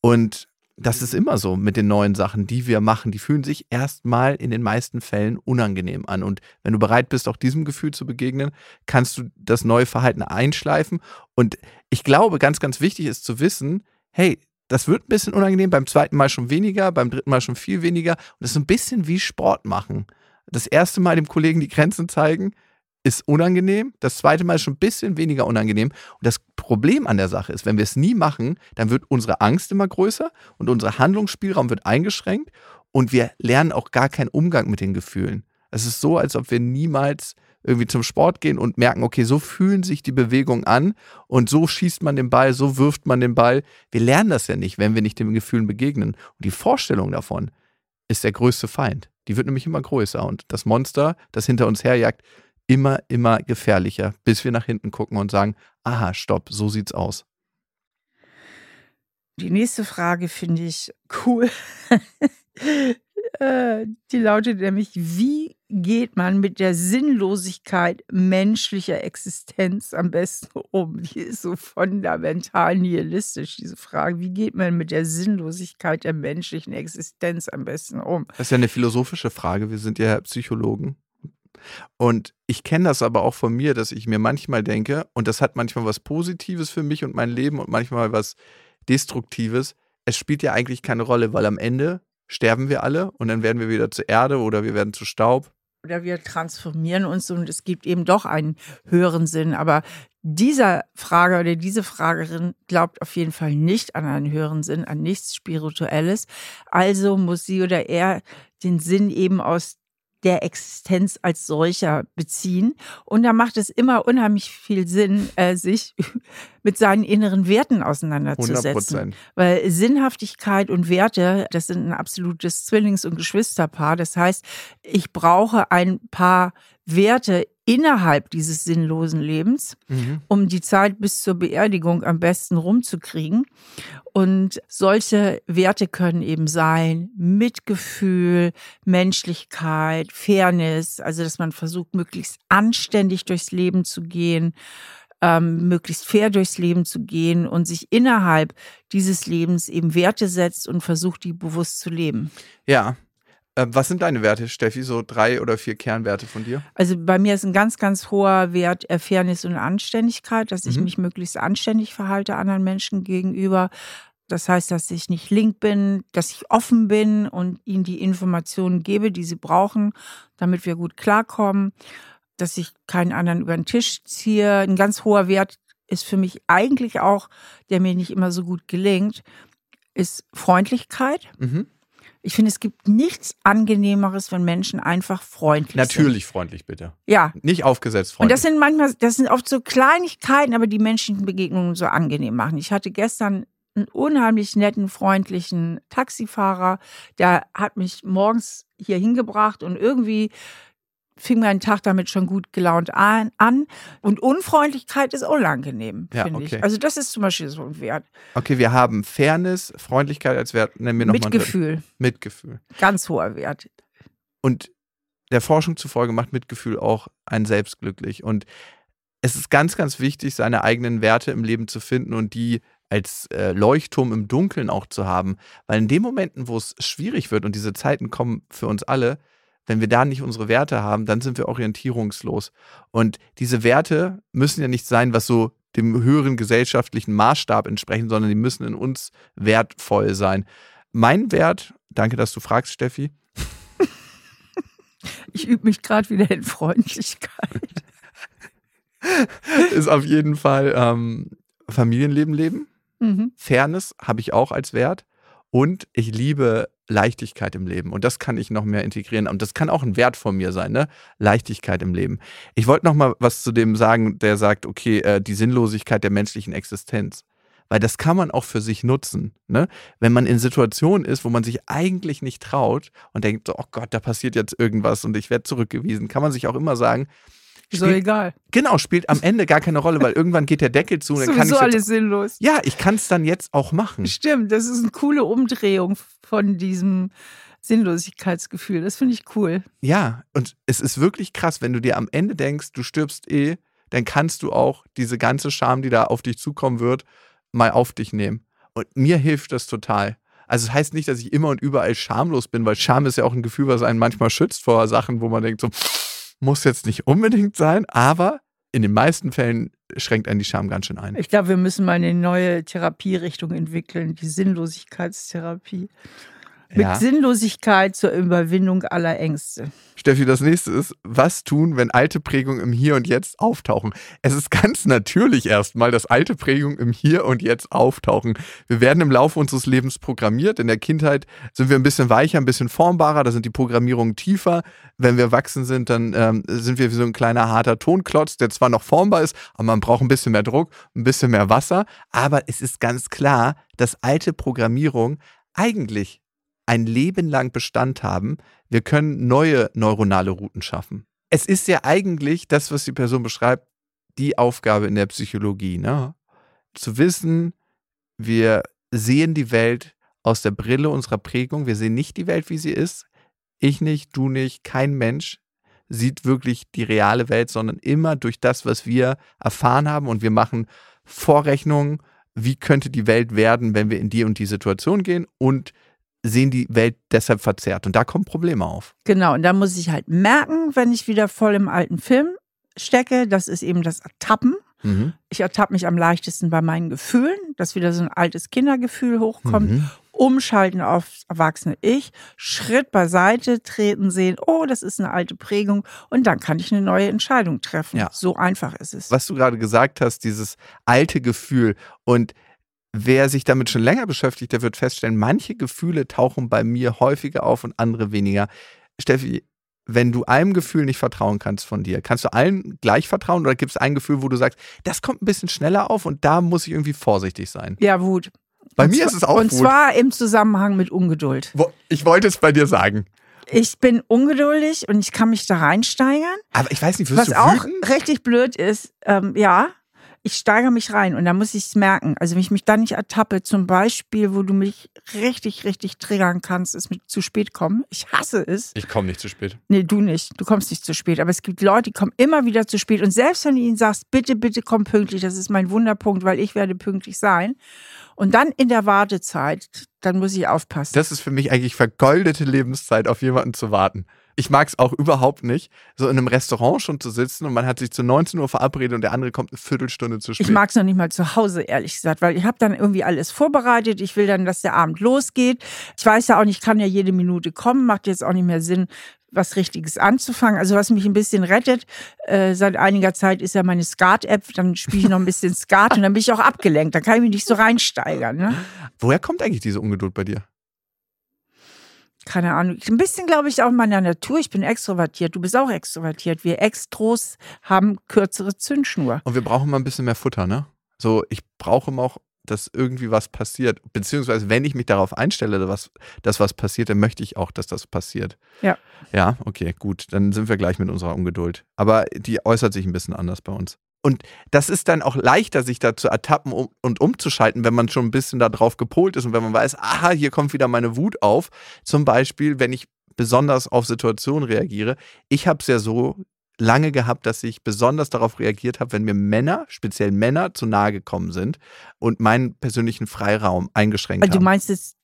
Und das ist immer so mit den neuen Sachen, die wir machen. Die fühlen sich erstmal in den meisten Fällen unangenehm an. Und wenn du bereit bist, auch diesem Gefühl zu begegnen, kannst du das neue Verhalten einschleifen. Und ich glaube, ganz, ganz wichtig ist zu wissen, hey, das wird ein bisschen unangenehm, beim zweiten Mal schon weniger, beim dritten Mal schon viel weniger. Und das ist ein bisschen wie Sport machen. Das erste Mal dem Kollegen die Grenzen zeigen, ist unangenehm. Das zweite Mal ist schon ein bisschen weniger unangenehm. Und das Problem an der Sache ist, wenn wir es nie machen, dann wird unsere Angst immer größer und unser Handlungsspielraum wird eingeschränkt und wir lernen auch gar keinen Umgang mit den Gefühlen. Es ist so, als ob wir niemals irgendwie zum Sport gehen und merken, okay, so fühlen sich die Bewegungen an und so schießt man den Ball, so wirft man den Ball. Wir lernen das ja nicht, wenn wir nicht den Gefühlen begegnen. Und die Vorstellung davon ist der größte Feind. Die wird nämlich immer größer und das Monster, das hinter uns herjagt, immer, immer gefährlicher, bis wir nach hinten gucken und sagen, aha, stopp, so sieht's aus. Die nächste Frage finde ich cool. [LAUGHS] Äh, die lautet nämlich, wie geht man mit der Sinnlosigkeit menschlicher Existenz am besten um? [LAUGHS] Die ist so fundamental nihilistisch, diese Frage. Wie geht man mit der Sinnlosigkeit der menschlichen Existenz am besten um? Das ist ja eine philosophische Frage. Wir sind ja Psychologen. Und ich kenne das aber auch von mir, dass ich mir manchmal denke, und das hat manchmal was Positives für mich und mein Leben und manchmal was Destruktives. Es spielt ja eigentlich keine Rolle, weil am Ende sterben wir alle und dann werden wir wieder zur Erde oder wir werden zu Staub. Oder wir transformieren uns und es gibt eben doch einen höheren Sinn. Aber dieser Frager oder diese Fragerin glaubt auf jeden Fall nicht an einen höheren Sinn, an nichts Spirituelles. Also muss sie oder er den Sinn eben aus der Existenz als solcher beziehen. Und da macht es immer unheimlich viel Sinn, äh, sich [LAUGHS] mit seinen inneren Werten auseinanderzusetzen. 100%. Weil Sinnhaftigkeit und Werte, das sind ein absolutes Zwillings- und Geschwisterpaar. Das heißt, ich brauche ein paar Werte innerhalb dieses sinnlosen Lebens, Mhm. um die Zeit bis zur Beerdigung am besten rumzukriegen. Und solche Werte können eben sein Mitgefühl, Menschlichkeit, Fairness, also dass man versucht, möglichst anständig durchs Leben zu gehen, ähm, möglichst fair durchs Leben zu gehen und sich innerhalb dieses Lebens eben Werte setzt und versucht, die bewusst zu leben. Ja. Äh, was sind deine Werte, Steffi? So drei oder vier Kernwerte von dir? Also bei mir ist ein ganz, ganz hoher Wert äh, Fairness und Anständigkeit, dass ich Mhm. mich möglichst anständig verhalte anderen Menschen gegenüber. Das heißt, dass ich nicht link bin, dass ich offen bin und ihnen die Informationen gebe, die sie brauchen, damit wir gut klarkommen, dass ich keinen anderen über den Tisch ziehe. Ein ganz hoher Wert ist für mich eigentlich auch, der mir nicht immer so gut gelingt, ist Freundlichkeit. Mhm. Ich finde, es gibt nichts Angenehmeres, wenn Menschen einfach freundlich sind. Natürlich freundlich, bitte. Ja, Nicht aufgesetzt und freundlich. das sind manchmal, das sind oft so Kleinigkeiten, aber die menschlichen Begegnungen so angenehm machen. Ich hatte gestern einen unheimlich netten, freundlichen Taxifahrer, der hat mich morgens hier hingebracht und irgendwie fing mein Tag damit schon gut gelaunt an. an. Und Unfreundlichkeit ist unangenehm, Ja, finde okay. ich. Also das ist zum Beispiel so ein Wert. okay, wir haben Fairness, Freundlichkeit als Wert. Nennen wir noch. Mitgefühl, Mitgefühl. ganz hoher Wert. Und der Forschung zufolge macht Mitgefühl auch einen selbst glücklich. Und es ist ganz, ganz wichtig, seine eigenen Werte im Leben zu finden und die als äh, Leuchtturm im Dunkeln auch zu haben. Weil in den Momenten, wo es schwierig wird und diese Zeiten kommen für uns alle, wenn wir da nicht unsere Werte haben, dann sind wir orientierungslos. Und diese Werte müssen ja nicht sein, was so dem höheren gesellschaftlichen Maßstab entsprechen, sondern die müssen in uns wertvoll sein. Mein Wert, danke, dass du fragst, Steffi, Ich übe mich gerade wieder in Freundlichkeit. ist auf jeden Fall ähm, Familienleben leben. Mhm. Fairness habe ich auch als Wert. Und ich liebe Leichtigkeit im Leben. Und das kann ich noch mehr integrieren. Und das kann auch ein Wert von mir sein, ne? Leichtigkeit im Leben. Ich wollte noch mal was zu dem sagen, der sagt, okay, äh, die Sinnlosigkeit der menschlichen Existenz. Weil das kann man auch für sich nutzen. Ne? Wenn man in Situationen ist, wo man sich eigentlich nicht traut und denkt, oh Gott, da passiert jetzt irgendwas und ich werde zurückgewiesen, kann man sich auch immer sagen, So spielt, egal. genau, spielt am Ende gar keine Rolle, weil [LAUGHS] irgendwann geht der Deckel zu und dann kann ich Sowieso jetzt alles sinnlos. ja, ich kann es dann jetzt auch machen. Stimmt, das ist eine coole Umdrehung von diesem Sinnlosigkeitsgefühl. Das finde ich cool. Ja, und es ist wirklich krass, wenn du dir am Ende denkst, du stirbst eh, dann kannst du auch diese ganze Scham, die da auf dich zukommen wird, mal auf dich nehmen. Und mir hilft das total. Also es heißt nicht, dass ich immer und überall schamlos bin, weil Scham ist ja auch ein Gefühl, was einen manchmal schützt vor Sachen, wo man denkt, so muss jetzt nicht unbedingt sein, aber in den meisten Fällen schränkt einen die Scham ganz schön ein. Ich glaube, wir müssen mal eine neue Therapierichtung entwickeln, die Sinnlosigkeitstherapie. Mit Ja. Sinnlosigkeit zur Überwindung aller Ängste. Steffi, das nächste ist, was tun, wenn alte Prägungen im Hier und Jetzt auftauchen? Es ist ganz natürlich erstmal, dass alte Prägungen im Hier und Jetzt auftauchen. Wir werden im Laufe unseres Lebens programmiert. In der Kindheit sind wir ein bisschen weicher, ein bisschen formbarer, da sind die Programmierungen tiefer. Wenn wir erwachsen sind, dann ähm, sind wir wie so ein kleiner harter Tonklotz, der zwar noch formbar ist, aber man braucht ein bisschen mehr Druck, ein bisschen mehr Wasser. Aber es ist ganz klar, dass alte Programmierungen eigentlich ein Leben lang Bestand haben. Wir können neue neuronale Routen schaffen. Es ist ja eigentlich das, was die Person beschreibt, die Aufgabe in der Psychologie, ne? Zu wissen, wir sehen die Welt aus der Brille unserer Prägung. Wir sehen nicht die Welt, wie sie ist. Ich nicht, du nicht, kein Mensch sieht wirklich die reale Welt, sondern immer durch das, was wir erfahren haben. Und wir machen Vorrechnungen, wie könnte die Welt werden, wenn wir in die und die Situation gehen und sehen die Welt deshalb verzerrt. Und da kommen Probleme auf. Genau, und da muss ich halt merken, wenn ich wieder voll im alten Film stecke, das ist eben das Ertappen. Mhm. Ich ertappe mich am leichtesten bei meinen Gefühlen, dass wieder so ein altes Kindergefühl hochkommt. Mhm. Umschalten aufs erwachsene Ich, Schritt beiseite treten, sehen, oh, das ist eine alte Prägung und dann kann ich eine neue Entscheidung treffen. Ja. So einfach ist es. Was du gerade gesagt hast, dieses alte Gefühl und Wer sich damit schon länger beschäftigt, der wird feststellen, manche Gefühle tauchen bei mir häufiger auf und andere weniger. Steffi, wenn du einem Gefühl nicht vertrauen kannst von dir, kannst du allen gleich vertrauen oder gibt es ein Gefühl, wo du sagst, das kommt ein bisschen schneller auf und da muss ich irgendwie vorsichtig sein? Ja, Wut. Bei und mir zwar, ist es auch Und Wut. zwar im Zusammenhang mit Ungeduld. Ich wollte es bei dir sagen. Ich bin ungeduldig und ich kann mich da reinsteigern. Aber ich weiß nicht, wirst Was du auch wütend? richtig blöd ist, ähm, ja, ich steigere mich rein und dann muss ich es merken. Also wenn ich mich da nicht ertappe, zum Beispiel, wo du mich richtig, richtig triggern kannst, ist mit zu spät kommen. Ich hasse es. Ich komme nicht zu spät. Nee, du nicht. Du kommst nicht zu spät. Aber es gibt Leute, die kommen immer wieder zu spät. Und selbst wenn du ihnen sagst, bitte, bitte komm pünktlich, das ist mein Wunderpunkt, weil ich werde pünktlich sein. Und dann in der Wartezeit, dann muss ich aufpassen. Das ist für mich eigentlich vergoldete Lebenszeit, auf jemanden zu warten. Ich mag es auch überhaupt nicht, so in einem Restaurant schon zu sitzen und man hat sich zu 19 Uhr verabredet und der andere kommt eine Viertelstunde zu spät. Ich mag es noch nicht mal zu Hause, ehrlich gesagt, weil ich habe dann irgendwie alles vorbereitet. Ich will dann, dass der Abend losgeht. Ich weiß ja auch nicht, kann ja jede Minute kommen. Macht jetzt auch nicht mehr Sinn, was Richtiges anzufangen. Also was mich ein bisschen rettet, äh, seit einiger Zeit ist ja meine Skat-App. Dann spiele ich noch ein bisschen Skat und dann bin ich auch abgelenkt. Da kann ich mich nicht so reinsteigern. Ne? Woher kommt eigentlich diese Ungeduld bei dir? Keine Ahnung. Ein bisschen glaube ich auch in meiner Natur. Ich bin extrovertiert. Du bist auch extrovertiert. Wir Extros haben kürzere Zündschnur. Und wir brauchen mal ein bisschen mehr Futter, ne? So, ich brauche immer auch, dass irgendwie was passiert. Beziehungsweise, wenn ich mich darauf einstelle, dass was, dass was passiert, dann möchte ich auch, dass das passiert. Ja. Ja, okay, gut. Dann sind wir gleich mit unserer Ungeduld. Aber die äußert sich ein bisschen anders bei uns. Und das ist dann auch leichter, sich da zu ertappen und umzuschalten, wenn man schon ein bisschen da drauf gepolt ist und wenn man weiß, aha, hier kommt wieder meine Wut auf. Zum Beispiel, wenn ich besonders auf Situationen reagiere. Ich habe es ja so lange gehabt, dass ich besonders darauf reagiert habe, wenn mir Männer, speziell Männer, zu nahe gekommen sind und meinen persönlichen Freiraum eingeschränkt Also du haben. meinst es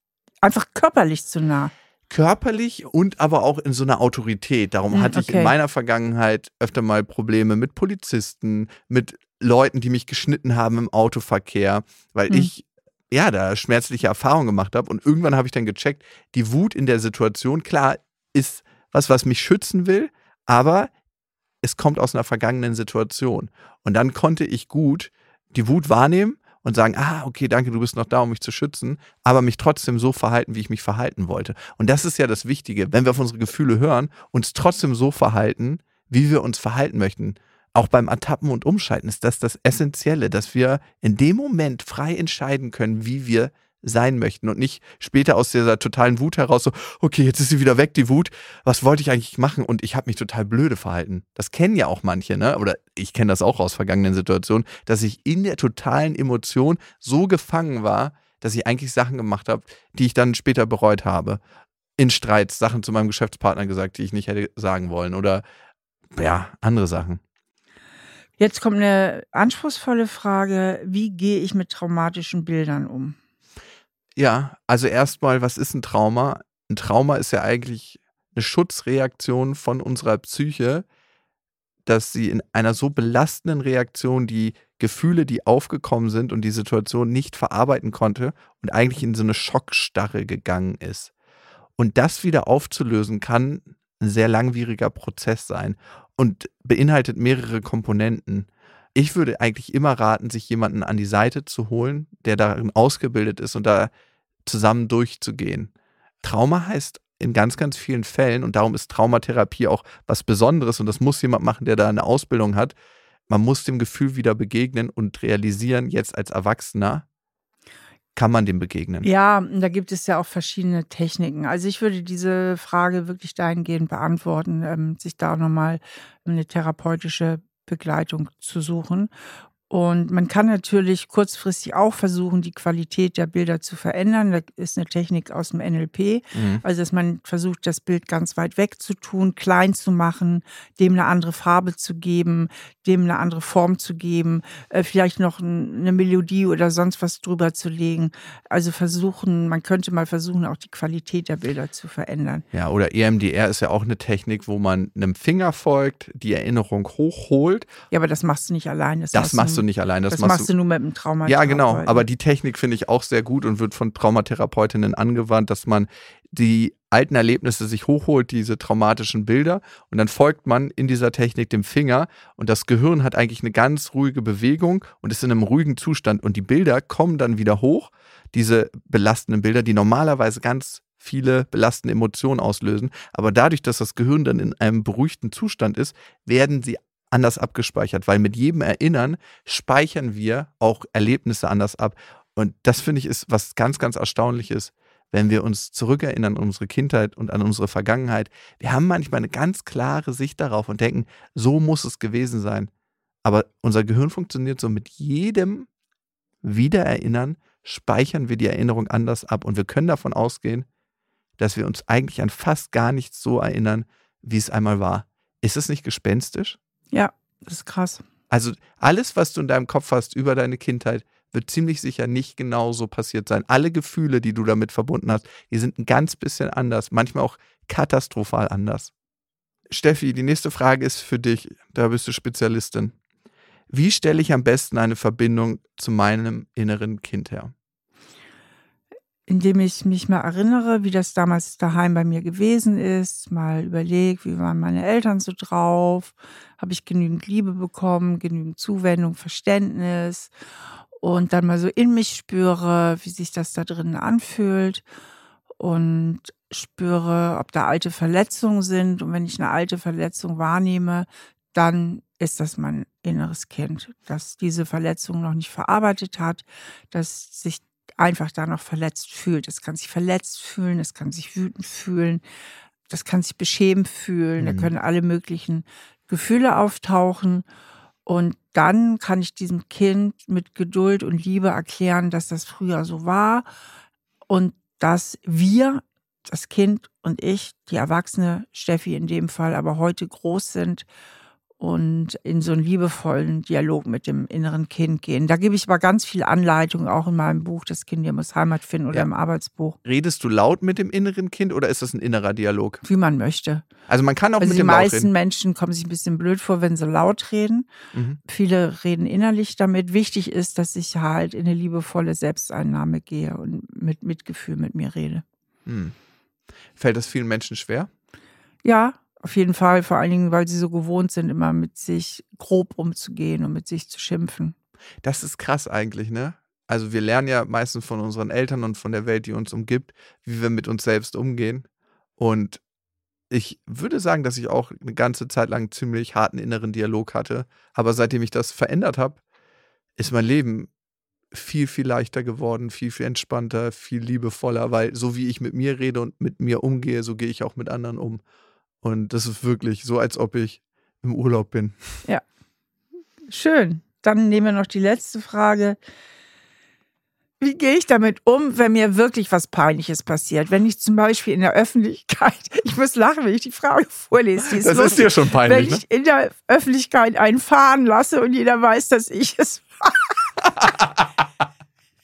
einfach körperlich zu nah. Körperlich und aber auch in so einer Autorität. Darum Hm, hatte ich in meiner Vergangenheit öfter mal Probleme mit Polizisten, mit Leuten, die mich geschnitten haben im Autoverkehr, weil Hm. ich ja da schmerzliche Erfahrungen gemacht habe. Und irgendwann habe ich dann gecheckt, die Wut in der Situation, klar, ist was, was mich schützen will, aber es kommt aus einer vergangenen Situation. Und dann konnte ich gut die Wut wahrnehmen und sagen, ah, okay, danke, du bist noch da, um mich zu schützen, aber mich trotzdem so verhalten, wie ich mich verhalten wollte. Und das ist ja das Wichtige, wenn wir auf unsere Gefühle hören, uns trotzdem so verhalten, wie wir uns verhalten möchten. Auch beim Ertappen und Umschalten ist das das Essentielle, dass wir in dem Moment frei entscheiden können, wie wir sein möchten und nicht später aus dieser totalen Wut heraus so, okay, jetzt ist sie wieder weg, die Wut. Was wollte ich eigentlich machen? Und ich habe mich total blöde verhalten. Das kennen ja auch manche, ne? Oder ich kenne das auch aus vergangenen Situationen, dass ich in der totalen Emotion so gefangen war, dass ich eigentlich Sachen gemacht habe, die ich dann später bereut habe. In Streits Sachen zu meinem Geschäftspartner gesagt, die ich nicht hätte sagen wollen. Oder ja, andere Sachen. Jetzt kommt eine anspruchsvolle Frage. Wie gehe ich mit traumatischen Bildern um? Ja, also erstmal, was ist ein Trauma? Ein Trauma ist ja eigentlich eine Schutzreaktion von unserer Psyche, dass sie in einer so belastenden Reaktion die Gefühle, die aufgekommen sind und die Situation nicht verarbeiten konnte und eigentlich in so eine Schockstarre gegangen ist. Und das wieder aufzulösen kann ein sehr langwieriger Prozess sein und beinhaltet mehrere Komponenten. Ich würde eigentlich immer raten, sich jemanden an die Seite zu holen, der darin ausgebildet ist und da zusammen durchzugehen. Trauma heißt in ganz, ganz vielen Fällen, und darum ist Traumatherapie auch was Besonderes, und das muss jemand machen, der da eine Ausbildung hat, man muss dem Gefühl wieder begegnen und realisieren, jetzt als Erwachsener kann man dem begegnen. Ja, da gibt es ja auch verschiedene Techniken. Also ich würde diese Frage wirklich dahingehend beantworten, ähm, sich da nochmal eine therapeutische Begleitung zu suchen. Und man kann natürlich kurzfristig auch versuchen, die Qualität der Bilder zu verändern. Da ist eine Technik aus dem NLP. Mhm. Also, dass man versucht, das Bild ganz weit weg zu tun, klein zu machen, dem eine andere Farbe zu geben, dem eine andere Form zu geben, äh, vielleicht noch ein, eine Melodie oder sonst was drüber zu legen. Also versuchen, man könnte mal versuchen, auch die Qualität der Bilder zu verändern. Ja, oder EMDR ist ja auch eine Technik, wo man einem Finger folgt, die Erinnerung hochholt. Ja, aber das machst du nicht allein. Das machst du nicht allein. Das, machst du nur mit dem Trauma. Ja, genau. Aber die Technik finde ich auch sehr gut und wird von Traumatherapeutinnen angewandt, dass man die alten Erlebnisse sich hochholt, diese traumatischen Bilder, und dann folgt man in dieser Technik dem Finger und das Gehirn hat eigentlich eine ganz ruhige Bewegung und ist in einem ruhigen Zustand und die Bilder kommen dann wieder hoch, diese belastenden Bilder, die normalerweise ganz viele belastende Emotionen auslösen. Aber dadurch, dass das Gehirn dann in einem beruhigten Zustand ist, werden sie anders abgespeichert, weil mit jedem Erinnern speichern wir auch Erlebnisse anders ab. Und das finde ich ist was ganz, ganz Erstaunliches, wenn wir uns zurückerinnern an unsere Kindheit und an unsere Vergangenheit. Wir haben manchmal eine ganz klare Sicht darauf und denken, so muss es gewesen sein. Aber unser Gehirn funktioniert so mit jedem Wiedererinnern speichern wir die Erinnerung anders ab und wir können davon ausgehen, dass wir uns eigentlich an fast gar nichts so erinnern, wie es einmal war. Ist es nicht gespenstisch? Ja, das ist krass. Also alles, was du in deinem Kopf hast über deine Kindheit, wird ziemlich sicher nicht genauso passiert sein. Alle Gefühle, die du damit verbunden hast, die sind ein ganz bisschen anders, manchmal auch katastrophal anders. Steffi, die nächste Frage ist für dich, da bist du Spezialistin. Wie stelle ich am besten eine Verbindung zu meinem inneren Kind her? Indem ich mich mal erinnere, wie das damals daheim bei mir gewesen ist, mal überlege, wie waren meine Eltern so drauf, habe ich genügend Liebe bekommen, genügend Zuwendung, Verständnis? Und dann mal so in mich spüre, wie sich das da drinnen anfühlt. Und spüre, ob da alte Verletzungen sind. Und wenn ich eine alte Verletzung wahrnehme, dann ist das mein inneres Kind, das diese Verletzung noch nicht verarbeitet hat, das sich einfach da noch verletzt fühlt. Es kann sich verletzt fühlen, es kann sich wütend fühlen, das kann sich beschämt fühlen, mhm. da können alle möglichen Gefühle auftauchen. Und dann kann ich diesem Kind mit Geduld und Liebe erklären, dass das früher so war und dass wir, das Kind und ich, die erwachsene Steffi in dem Fall, aber heute groß sind und in so einen liebevollen Dialog mit dem inneren Kind gehen. Da gebe ich aber ganz viel Anleitung, auch in meinem Buch Das Kind ihr muss Heimat finden oder ja. im Arbeitsbuch. Redest du laut mit dem inneren Kind oder ist das ein innerer Dialog? Wie man möchte. Also man kann auch also mit dem Die meisten Menschen kommen sich ein bisschen blöd vor, wenn sie laut reden. Mhm. Viele reden innerlich damit. Wichtig ist, dass ich halt in eine liebevolle Selbsteinnahme gehe und mit Mitgefühl mit mir rede. Mhm. Fällt das vielen Menschen schwer? Ja, auf jeden Fall, vor allen Dingen, weil sie so gewohnt sind, immer mit sich grob umzugehen und mit sich zu schimpfen. Das ist krass eigentlich, ne? Also wir lernen ja meistens von unseren Eltern und von der Welt, die uns umgibt, wie wir mit uns selbst umgehen. Und ich würde sagen, dass ich auch eine ganze Zeit lang einen ziemlich harten inneren Dialog hatte. Aber seitdem ich das verändert habe, ist mein Leben viel, viel leichter geworden, viel, viel entspannter, viel liebevoller, weil so wie ich mit mir rede und mit mir umgehe, so gehe ich auch mit anderen um. Und das ist wirklich so, als ob ich im Urlaub bin. Ja. Schön. Dann nehmen wir noch die letzte Frage. Wie gehe ich damit um, wenn mir wirklich was Peinliches passiert? Wenn ich zum Beispiel in der Öffentlichkeit, [LAUGHS] ich muss lachen, wenn ich die Frage vorlese. Ist das lustig. ist dir schon peinlich. Wenn ich ne? in der Öffentlichkeit einen fahren lasse und jeder weiß, dass ich es [LAUGHS] war.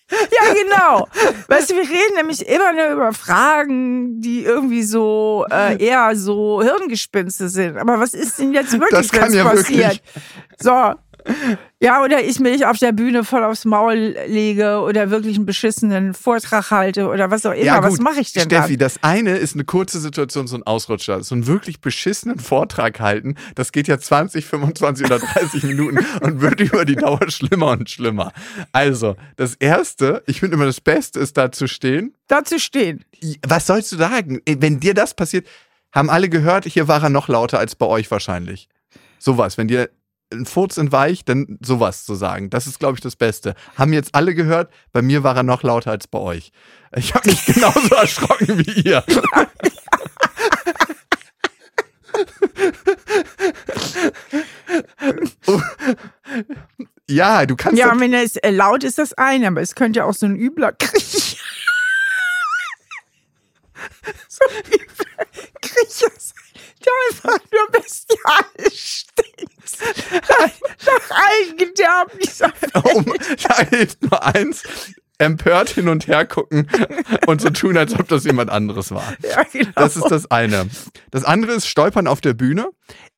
[LAUGHS] Ja, genau. Weißt du, wir reden nämlich immer nur über Fragen, die irgendwie so äh, [LAUGHS] eher so Hirngespinste sind. Aber was ist denn jetzt wirklich, das ja passiert? Wirklich. So, ja, oder ich mich auf der Bühne voll aufs Maul lege oder wirklich einen beschissenen Vortrag halte oder was auch immer. Ja, was mache ich denn Steffi, dann? das eine ist eine kurze Situation, so ein Ausrutscher. So einen wirklich beschissenen Vortrag halten, das geht ja 20, 25 oder 30 Minuten und wird über die Dauer schlimmer und schlimmer. Also, das Erste, ich finde immer das Beste ist da zu stehen. Da zu stehen. Was sollst du sagen? Wenn dir das passiert, haben alle gehört, hier war er noch lauter als bei euch wahrscheinlich. Sowas, wenn dir ein Furz in Weich, dann sowas zu sagen. Das ist, glaube ich, das Beste. Haben jetzt alle gehört, bei mir war er noch lauter als bei euch. Ich habe mich genauso [LAUGHS] erschrocken wie ihr. [LAUGHS] ja, du kannst. Ja, wenn es äh, laut ist, das eine, aber es könnte auch so ein übler Kriecher. [LAUGHS] so ein übler Kriecher sein der einfach nur bestialisch. Nach, allen Gedärmen dieser Oh, da hilft nur eins. Empört hin und her gucken und so tun, als ob das jemand anderes war. Ja, genau. Das ist das eine. Das andere ist Stolpern auf der Bühne.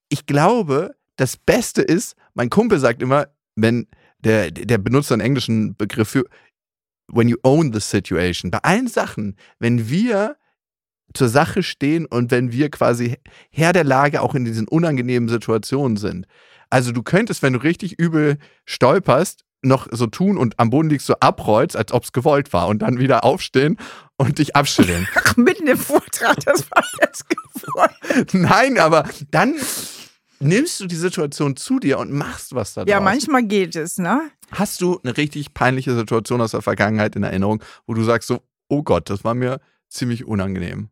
Ich glaube, das Beste ist, mein Kumpel sagt immer, wenn der, der benutzt einen englischen Begriff für when you own the situation. Bei allen Sachen, wenn wir zur Sache stehen und wenn wir quasi Herr der Lage auch in diesen unangenehmen Situationen sind. Also du könntest, wenn du richtig übel stolperst, noch so tun und am Boden liegst, so abrollst, als ob es gewollt war und dann wieder aufstehen und dich abschütteln. [LAUGHS] Ach, mitten im Vortrag, das war jetzt gewollt. Nein, aber dann nimmst du die Situation zu dir und machst was da Ja, manchmal geht es, ne? Hast du eine richtig peinliche Situation aus der Vergangenheit in Erinnerung, wo du sagst so, oh Gott, das war mir ziemlich unangenehm?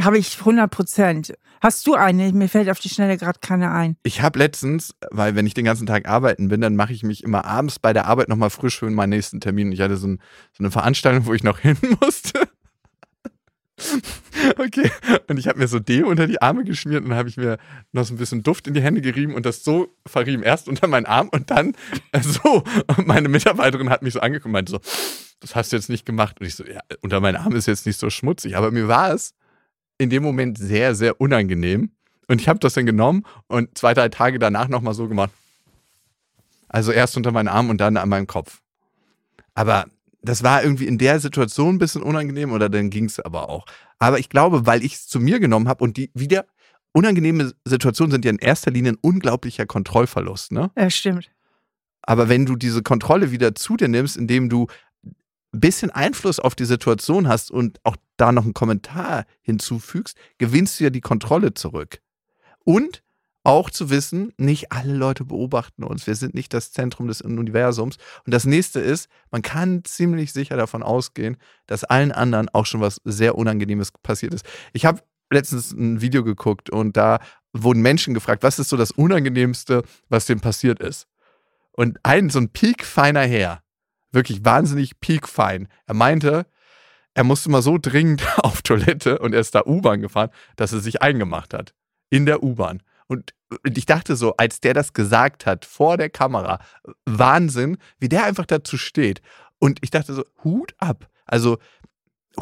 Habe ich 100 Prozent. Hast du eine? Mir fällt auf die Schnelle gerade keine ein. Ich habe letztens, weil wenn ich den ganzen Tag arbeiten bin, dann mache ich mich immer abends bei der Arbeit nochmal frisch für meinen nächsten Termin. Ich hatte so, ein, so eine Veranstaltung, wo ich noch [LAUGHS] hin musste. Okay, und ich habe mir so Deo unter die Arme geschmiert und habe ich mir noch so ein bisschen Duft in die Hände gerieben und das so verrieben. Erst unter meinen Arm und dann äh, so. Und meine Mitarbeiterin hat mich so angeguckt und meinte so, das hast du jetzt nicht gemacht. Und ich so, ja, unter meinen Arm ist jetzt nicht so schmutzig. Aber mir war es in dem Moment sehr, sehr unangenehm. Und ich habe das dann genommen und zwei, drei Tage danach nochmal so gemacht. Also erst unter meinen Arm und dann an meinem Kopf. Aber das war irgendwie in der Situation ein bisschen unangenehm oder dann ging es aber auch. Aber ich glaube, weil ich es zu mir genommen habe und die wieder unangenehme Situationen sind ja in erster Linie ein unglaublicher Kontrollverlust, ne? Ja, stimmt. Aber wenn du diese Kontrolle wieder zu dir nimmst, indem du ein bisschen Einfluss auf die Situation hast und auch da noch einen Kommentar hinzufügst, gewinnst du ja die Kontrolle zurück. Und auch zu wissen, nicht alle Leute beobachten uns. Wir sind nicht das Zentrum des Universums. Und das nächste ist, man kann ziemlich sicher davon ausgehen, dass allen anderen auch schon was sehr Unangenehmes passiert ist. Ich habe letztens ein Video geguckt und da wurden Menschen gefragt, was ist so das Unangenehmste, was dem passiert ist. Und ein so ein piekfeiner Herr, wirklich wahnsinnig piekfein, er meinte, er musste mal so dringend [LAUGHS] auf Toilette und er ist da U-Bahn gefahren, dass er sich eingemacht hat. In der U-Bahn. Und ich dachte so, als der das gesagt hat, vor der Kamera, Wahnsinn, wie der einfach dazu steht. Und ich dachte so, Hut ab. Also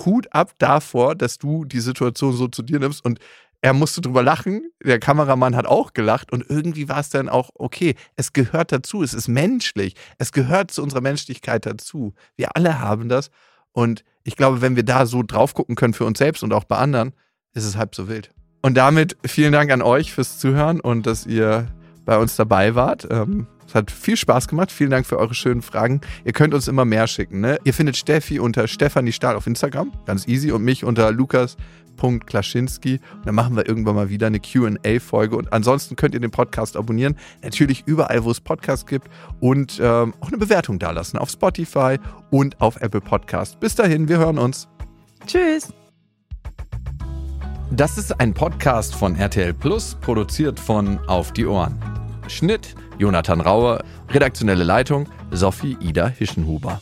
Hut ab davor, dass du die Situation so zu dir nimmst. Und er musste drüber lachen. Der Kameramann hat auch gelacht. Und irgendwie war es dann auch, okay, es gehört dazu. Es ist menschlich. Es gehört zu unserer Menschlichkeit dazu. Wir alle haben das. Und ich glaube, wenn wir da so drauf gucken können für uns selbst und auch bei anderen, ist es halb so wild. Und damit vielen Dank an euch fürs Zuhören und dass ihr bei uns dabei wart. Ähm, es hat viel Spaß gemacht. Vielen Dank für eure schönen Fragen. Ihr könnt uns immer mehr schicken. Ne? Ihr findet Steffi unter Stefanie Stahl auf Instagram, ganz easy, und mich unter lukas.klaschinski. Und dann machen wir irgendwann mal wieder eine QA-Folge. Und ansonsten könnt ihr den Podcast abonnieren. Natürlich überall, wo es Podcasts gibt. Und ähm, auch eine Bewertung dalassen auf Spotify und auf Apple Podcast. Bis dahin, wir hören uns. Tschüss. Das ist ein Podcast von RTL Plus, produziert von Auf die Ohren. Schnitt Jonathan Rauer, redaktionelle Leitung Sophie Ida Hischenhuber.